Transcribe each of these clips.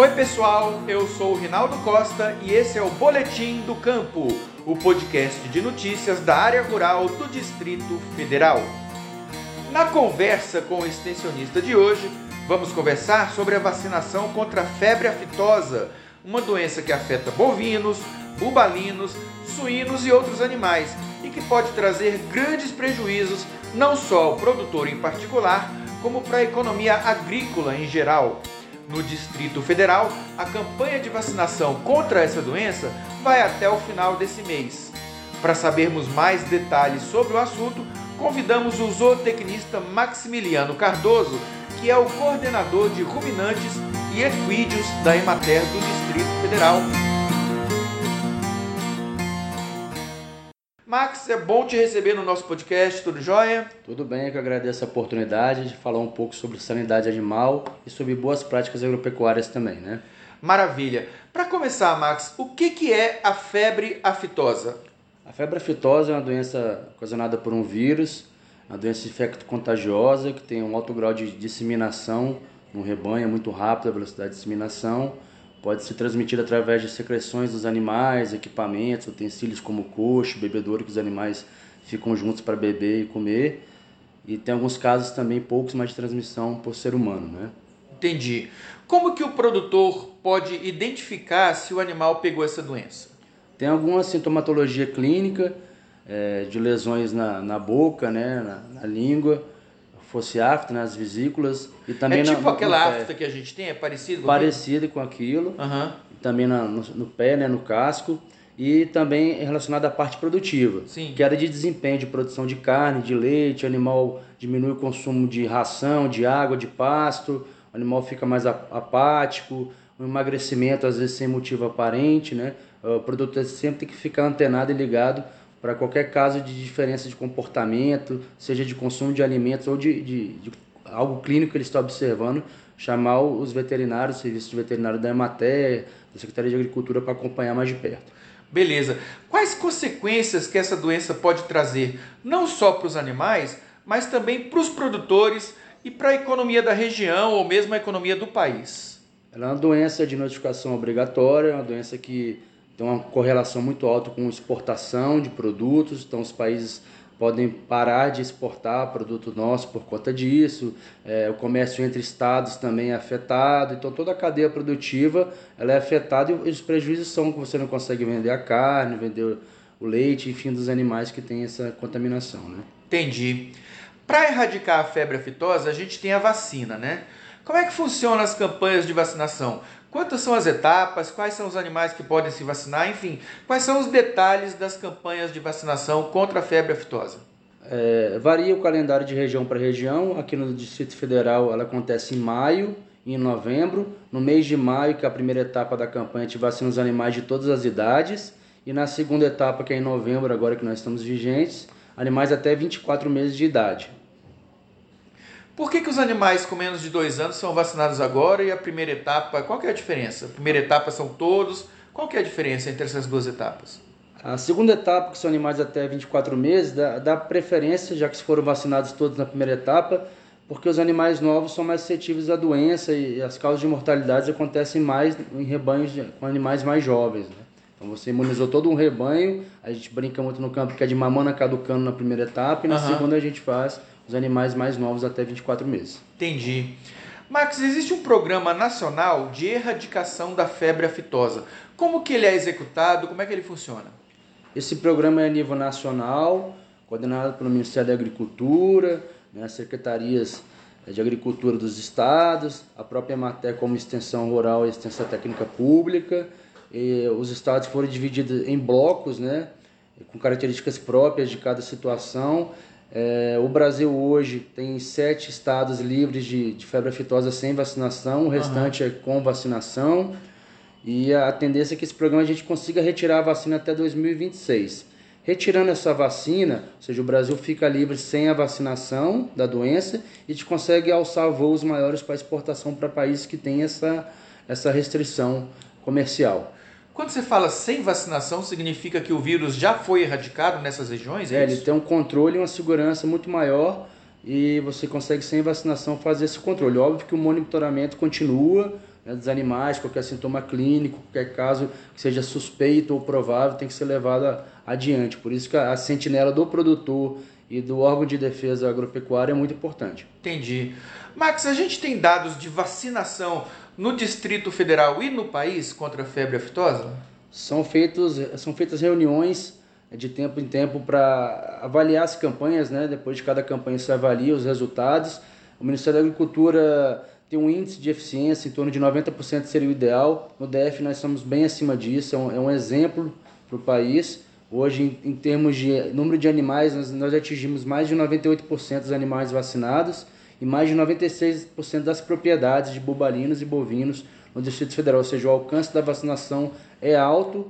Oi, pessoal, eu sou o Rinaldo Costa e esse é o Boletim do Campo, o podcast de notícias da área rural do Distrito Federal. Na conversa com o extensionista de hoje, vamos conversar sobre a vacinação contra a febre aftosa, uma doença que afeta bovinos, bubalinos, suínos e outros animais e que pode trazer grandes prejuízos não só ao produtor em particular, como para a economia agrícola em geral. No Distrito Federal, a campanha de vacinação contra essa doença vai até o final desse mês. Para sabermos mais detalhes sobre o assunto, convidamos o zootecnista Maximiliano Cardoso, que é o coordenador de ruminantes e equídeos da Emater do Distrito Federal. Max, é bom te receber no nosso podcast, tudo jóia? Tudo bem, eu que agradeço a oportunidade de falar um pouco sobre sanidade animal e sobre boas práticas agropecuárias também, né? Maravilha. Para começar, Max, o que, que é a febre aftosa? A febre aftosa é uma doença ocasionada por um vírus, uma doença infecto-contagiosa que tem um alto grau de disseminação no rebanho, é muito rápida a velocidade de disseminação, pode ser transmitida através de secreções dos animais, equipamentos, utensílios como coxo, bebedouro que os animais ficam juntos para beber e comer. E tem alguns casos também poucos mais de transmissão por ser humano, né? Entendi. Como que o produtor pode identificar se o animal pegou essa doença? Tem alguma sintomatologia clínica é, de lesões na, na boca, né, na, na língua, fosse afta nas vesículas e também é tipo na, aquela afta que a gente tem, é parecido com parecido com aquilo, uhum. também na, no, no, pé, né, no casco. E também relacionado à parte produtiva, Sim. queda de desempenho de produção de carne, de leite, o animal diminui o consumo de ração, de água, de pasto, o animal fica mais apático, um emagrecimento às vezes sem motivo aparente, né? O produtor sempre tem que ficar antenado e ligado para qualquer caso de diferença de comportamento, seja de consumo de alimentos ou de, de, de algo clínico que ele está observando, chamar os veterinários, o serviço de veterinário da Emater, da Secretaria de Agricultura para acompanhar mais de perto. Beleza. Quais consequências que essa doença pode trazer, não só para os animais, mas também para os produtores e para a economia da região ou mesmo a economia do país? Ela é uma doença de notificação obrigatória, uma doença que tem uma correlação muito alta com exportação de produtos, então os países podem parar de exportar produto nosso por conta disso, é, o comércio entre estados também é afetado, então toda a cadeia produtiva ela é afetada e os prejuízos são que você não consegue vender a carne, vender o leite, enfim, dos animais que têm essa contaminação, né? Entendi. Para erradicar a febre aftosa, a gente tem a vacina, né? Como é que funcionam as campanhas de vacinação? Quantas são as etapas? Quais são os animais que podem se vacinar? Enfim, quais são os detalhes das campanhas de vacinação contra a febre aftosa? É, varia o calendário de região para região. Aqui no Distrito Federal ela acontece em maio e em novembro. No mês de maio, que é a primeira etapa da campanha, a gente vacina os animais de todas as idades. E na segunda etapa, que é em novembro, agora que nós estamos vigentes, animais até 24 meses de idade. Por que, que os animais com menos de dois anos são vacinados agora e a primeira etapa, qual que é a diferença? A primeira etapa são todos, qual que é a diferença entre essas duas etapas? A segunda etapa, que são animais até 24 meses, dá, dá preferência, já que foram vacinados todos na primeira etapa, porque os animais novos são mais suscetíveis à doença e as causas de mortalidade acontecem mais em rebanhos de, com animais mais jovens. Né? Então você imunizou todo um rebanho, a gente brinca muito no campo que é de mamona caducando na primeira etapa e na uhum. segunda a gente faz os animais mais novos até 24 meses. Entendi. Max, existe um programa nacional de erradicação da febre aftosa. Como que ele é executado? Como é que ele funciona? Esse programa é a nível nacional, coordenado pelo Ministério da Agricultura, né, as secretarias de Agricultura dos estados, a própria Emater como extensão rural e extensão técnica pública. E os estados foram divididos em blocos, né, com características próprias de cada situação é, o Brasil hoje tem sete estados livres de, de febre aftosa sem vacinação, o restante uhum. é com vacinação. E a tendência é que esse programa a gente consiga retirar a vacina até 2026. Retirando essa vacina, ou seja, o Brasil fica livre sem a vacinação da doença e a gente consegue alçar voos maiores para exportação para países que têm essa, essa restrição comercial. Quando você fala sem vacinação, significa que o vírus já foi erradicado nessas regiões? É, é ele tem um controle e uma segurança muito maior e você consegue sem vacinação fazer esse controle. Óbvio que o monitoramento continua, né, dos animais, qualquer sintoma clínico, qualquer caso que seja suspeito ou provável tem que ser levado adiante. Por isso que a sentinela do produtor e do órgão de defesa agropecuária é muito importante. Entendi. Max, a gente tem dados de vacinação no Distrito Federal e no país contra a febre aftosa? São, feitos, são feitas reuniões de tempo em tempo para avaliar as campanhas, né? depois de cada campanha se avalia os resultados. O Ministério da Agricultura tem um índice de eficiência em torno de 90% seria o ideal. No DF nós estamos bem acima disso, é um, é um exemplo para o país. Hoje, em, em, termos de número de animais, nós, nós atingimos mais de 98% dos animais vacinados e mais de 96% das propriedades de bubalinos e bovinos no Distrito Federal. Ou seja, o alcance da vacinação é alto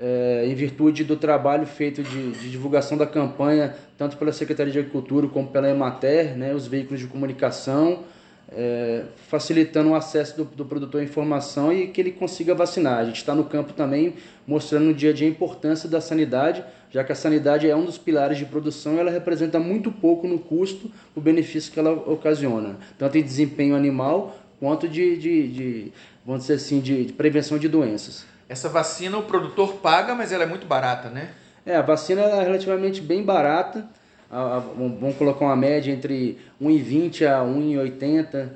é, em virtude do trabalho feito de, de, divulgação da campanha, tanto pela Secretaria de Agricultura como pela Emater, né, os veículos de comunicação, é, facilitando o acesso do, do, produtor à informação e que ele consiga vacinar. A gente está no campo também mostrando no dia a dia a importância da sanidade, já que a sanidade é um dos pilares de produção e ela representa muito pouco no custo o benefício que ela ocasiona, tanto em desempenho animal quanto de, de, de vamos dizer assim, de, de prevenção de doenças. Essa vacina o produtor paga, mas ela é muito barata, né? É, a vacina é relativamente bem barata a, a, vamos colocar uma média entre 1,20 a 1,80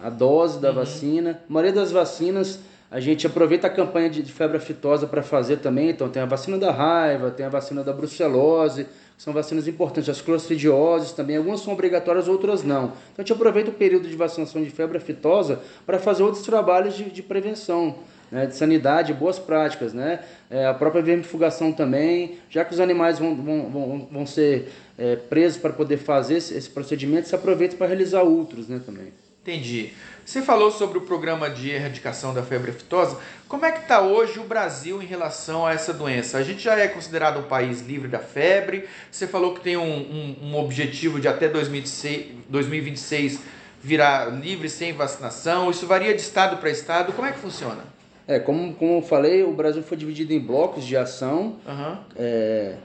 a dose da uhum. vacina. A maioria das vacinas a gente aproveita a campanha de, de febre aftosa para fazer também. Então tem a vacina da raiva, tem a vacina da brucelose, que são vacinas importantes. As clostridioses também, algumas são obrigatórias, outras não. Então a gente aproveita o período de vacinação de febre aftosa para fazer outros trabalhos de, de prevenção né, de sanidade, boas práticas, né? É, a própria vermifugação também, já que os animais vão, vão, vão, vão ser é, presos para poder fazer esse, esse, procedimento, se aproveita para realizar outros né, também. Entendi. Você falou sobre o programa de erradicação da febre aftosa. Como é que está hoje o Brasil em relação a essa doença? A gente já é considerado um país livre da febre. Você falou que tem um, um, um objetivo de até 2026, 2026 virar livre sem vacinação. Isso varia de estado para estado. Como é que funciona? É, como, como eu falei, o Brasil foi dividido em blocos de ação, uhum. é,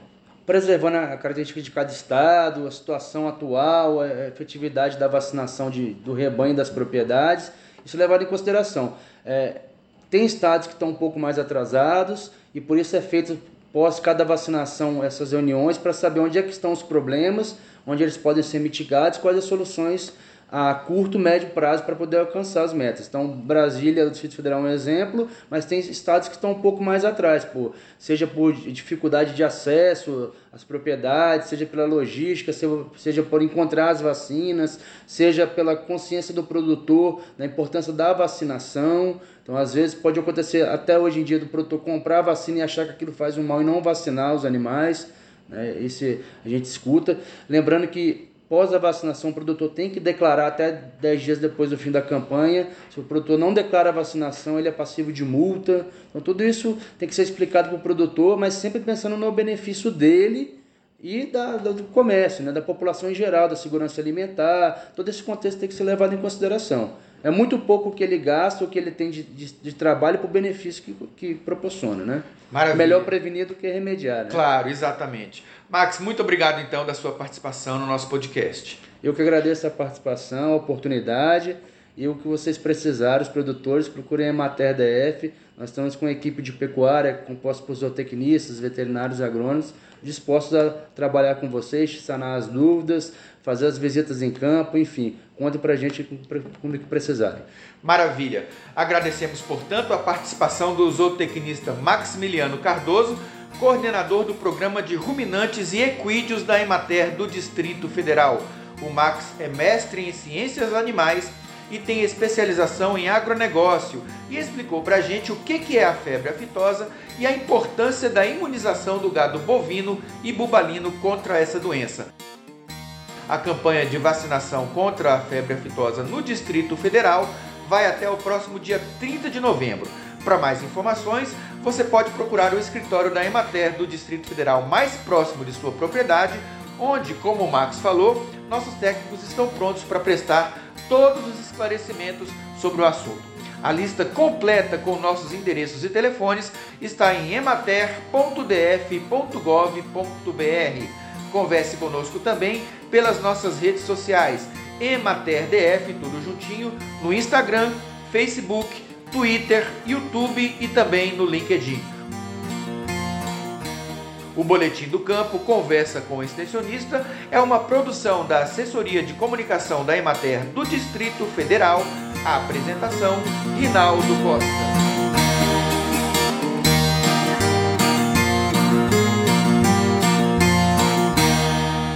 preservando a característica de cada estado, a situação atual, a efetividade da vacinação de, do rebanho das propriedades, isso é levado em consideração. É, tem estados que estão um pouco mais atrasados e por isso é feito pós cada vacinação essas reuniões para saber onde é que estão os problemas, onde eles podem ser mitigados, quais as soluções a curto, médio prazo para poder alcançar as metas. Então, Brasília, o Distrito Federal é um exemplo, mas tem estados que estão um pouco mais atrás, por, seja por dificuldade de acesso às propriedades, seja pela logística, seja por encontrar as vacinas, seja pela consciência do produtor da importância da vacinação. Então, às vezes, pode acontecer até hoje em dia do produtor comprar a vacina e achar que aquilo faz um mal e não vacinar os animais. Né? Esse a gente escuta. Lembrando que Após a vacinação, o produtor tem que declarar até 10 dias depois do fim da campanha. Se o produtor não declara a vacinação, ele é passivo de multa. Então, tudo isso tem que ser explicado para o produtor, mas sempre pensando no benefício dele e da, do comércio, né, da população em geral, da segurança alimentar. Todo esse contexto tem que ser levado em consideração. É muito pouco o que ele gasta, o que ele tem de, de, de trabalho para o benefício que, que proporciona, né? Maravilha. Melhor prevenir do que remediar, né? Claro, exatamente. Max, muito obrigado então da sua participação no nosso podcast. Eu que agradeço a participação, a oportunidade e o que vocês precisarem, os produtores, procurem a Mater DF. Nós estamos com uma equipe de pecuária composta por zootecnistas, veterinários agrônomos, dispostos a trabalhar com vocês, sanar as dúvidas, fazer as visitas em campo, enfim, conte para a gente como que precisarem. Maravilha. Agradecemos, portanto, a participação do zootecnista Maximiliano Cardoso, coordenador do programa de ruminantes e equídeos da Emater do Distrito Federal. O Max é mestre em ciências animais e tem especialização em agronegócio e explicou para a gente o que é a febre aftosa e a importância da imunização do gado bovino e bubalino contra essa doença. A campanha de vacinação contra a febre aftosa no Distrito Federal vai até o próximo dia 30 de novembro. Para mais informações, você pode procurar o escritório da Emater do Distrito Federal mais próximo de sua propriedade, onde, como o Max falou, nossos técnicos estão prontos para prestar todos os esclarecimentos sobre o assunto. A lista completa com nossos endereços e telefones está em emater.df.gov.br. Converse conosco também pelas nossas redes sociais, EmaterDF, tudo juntinho, no Instagram, Facebook, Twitter, YouTube e também no LinkedIn. O Boletim do Campo Conversa com o Extensionista é uma produção da Assessoria de Comunicação da Emater do Distrito Federal. A apresentação, Rinaldo Costa.